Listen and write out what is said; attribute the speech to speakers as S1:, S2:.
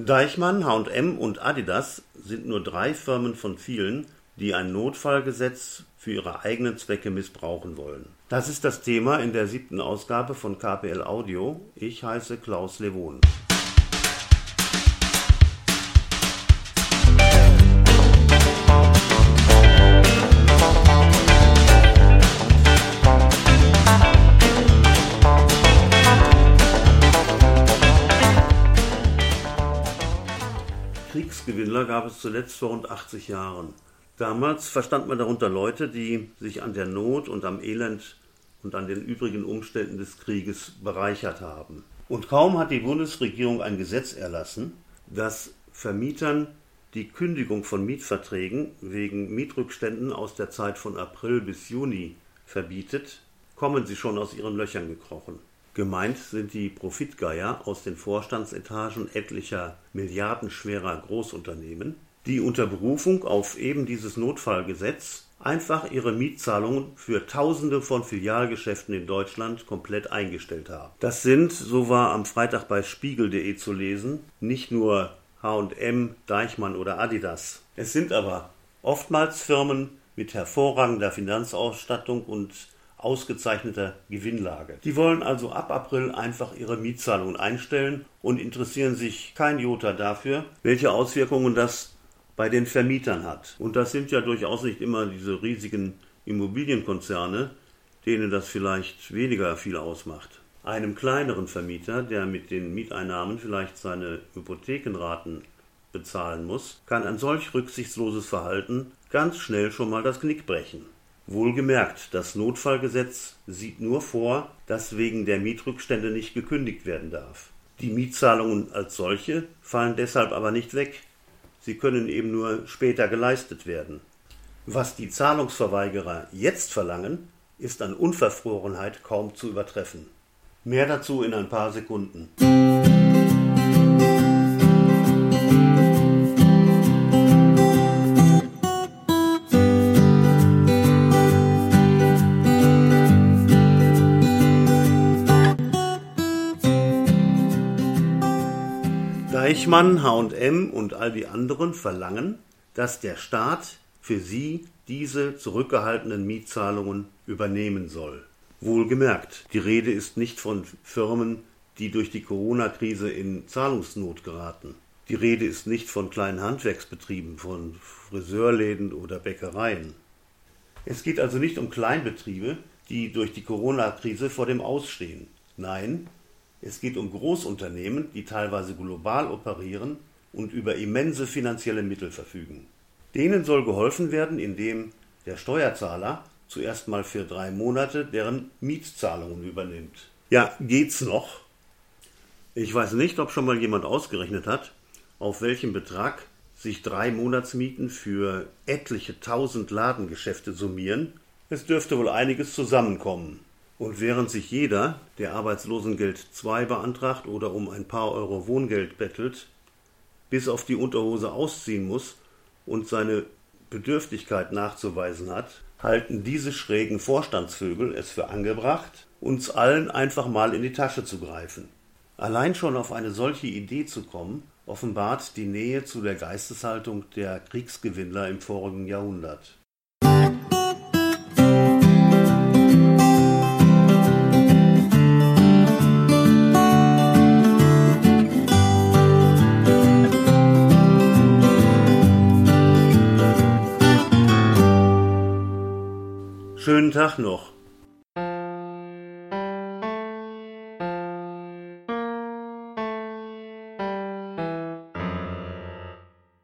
S1: Deichmann, H&M und Adidas sind nur drei Firmen von vielen, die ein Notfallgesetz für ihre eigenen Zwecke missbrauchen wollen. Das ist das Thema in der siebten Ausgabe von KPL Audio. Ich heiße Klaus Levon. Kriegsgewinnler gab es zuletzt vor rund 80 Jahren. Damals verstand man darunter Leute, die sich an der Not und am Elend und an den übrigen Umständen des Krieges bereichert haben. Und kaum hat die Bundesregierung ein Gesetz erlassen, das Vermietern die Kündigung von Mietverträgen wegen Mietrückständen aus der Zeit von April bis Juni verbietet, kommen sie schon aus ihren Löchern gekrochen. Gemeint sind die Profitgeier aus den Vorstandsetagen etlicher milliardenschwerer Großunternehmen, die unter Berufung auf eben dieses Notfallgesetz einfach ihre Mietzahlungen für Tausende von Filialgeschäften in Deutschland komplett eingestellt haben. Das sind, so war am Freitag bei spiegel.de zu lesen, nicht nur H&M, Deichmann oder Adidas. Es sind aber oftmals Firmen mit hervorragender Finanzausstattung und ausgezeichneter Gewinnlage. Die wollen also ab April einfach ihre Mietzahlungen einstellen und interessieren sich kein Jota dafür, welche Auswirkungen das bei den Vermietern hat. Und das sind ja durchaus nicht immer diese riesigen Immobilienkonzerne, denen das vielleicht weniger viel ausmacht. Einem kleineren Vermieter, der mit den Mieteinnahmen vielleicht seine Hypothekenraten bezahlen muss, kann ein solch rücksichtsloses Verhalten ganz schnell schon mal das Knick brechen. Wohlgemerkt, das Notfallgesetz sieht nur vor, dass wegen der Mietrückstände nicht gekündigt werden darf. Die Mietzahlungen als solche fallen deshalb aber nicht weg, Sie können eben nur später geleistet werden. Was die Zahlungsverweigerer jetzt verlangen, ist an Unverfrorenheit kaum zu übertreffen. Mehr dazu in ein paar Sekunden. Eichmann, H&M und all die anderen verlangen, dass der Staat für sie diese zurückgehaltenen Mietzahlungen übernehmen soll. Wohlgemerkt, die Rede ist nicht von Firmen, die durch die Corona-Krise in Zahlungsnot geraten. Die Rede ist nicht von kleinen Handwerksbetrieben, von Friseurläden oder Bäckereien. Es geht also nicht um Kleinbetriebe, die durch die Corona-Krise vor dem Ausstehen. Nein, es geht um Großunternehmen, die teilweise global operieren und über immense finanzielle Mittel verfügen. Denen soll geholfen werden, indem der Steuerzahler zuerst mal für drei Monate deren Mietzahlungen übernimmt. Ja, geht's noch? Ich weiß nicht, ob schon mal jemand ausgerechnet hat, auf welchen Betrag sich drei Monatsmieten für etliche tausend Ladengeschäfte summieren. Es dürfte wohl einiges zusammenkommen. Und während sich jeder, der Arbeitslosengeld II beantragt oder um ein paar Euro Wohngeld bettelt, bis auf die Unterhose ausziehen muss und seine Bedürftigkeit nachzuweisen hat, halten diese schrägen Vorstandsvögel es für angebracht, uns allen einfach mal in die Tasche zu greifen. Allein schon auf eine solche Idee zu kommen, offenbart die Nähe zu der Geisteshaltung der Kriegsgewinnler im vorigen Jahrhundert. Schönen Tag noch.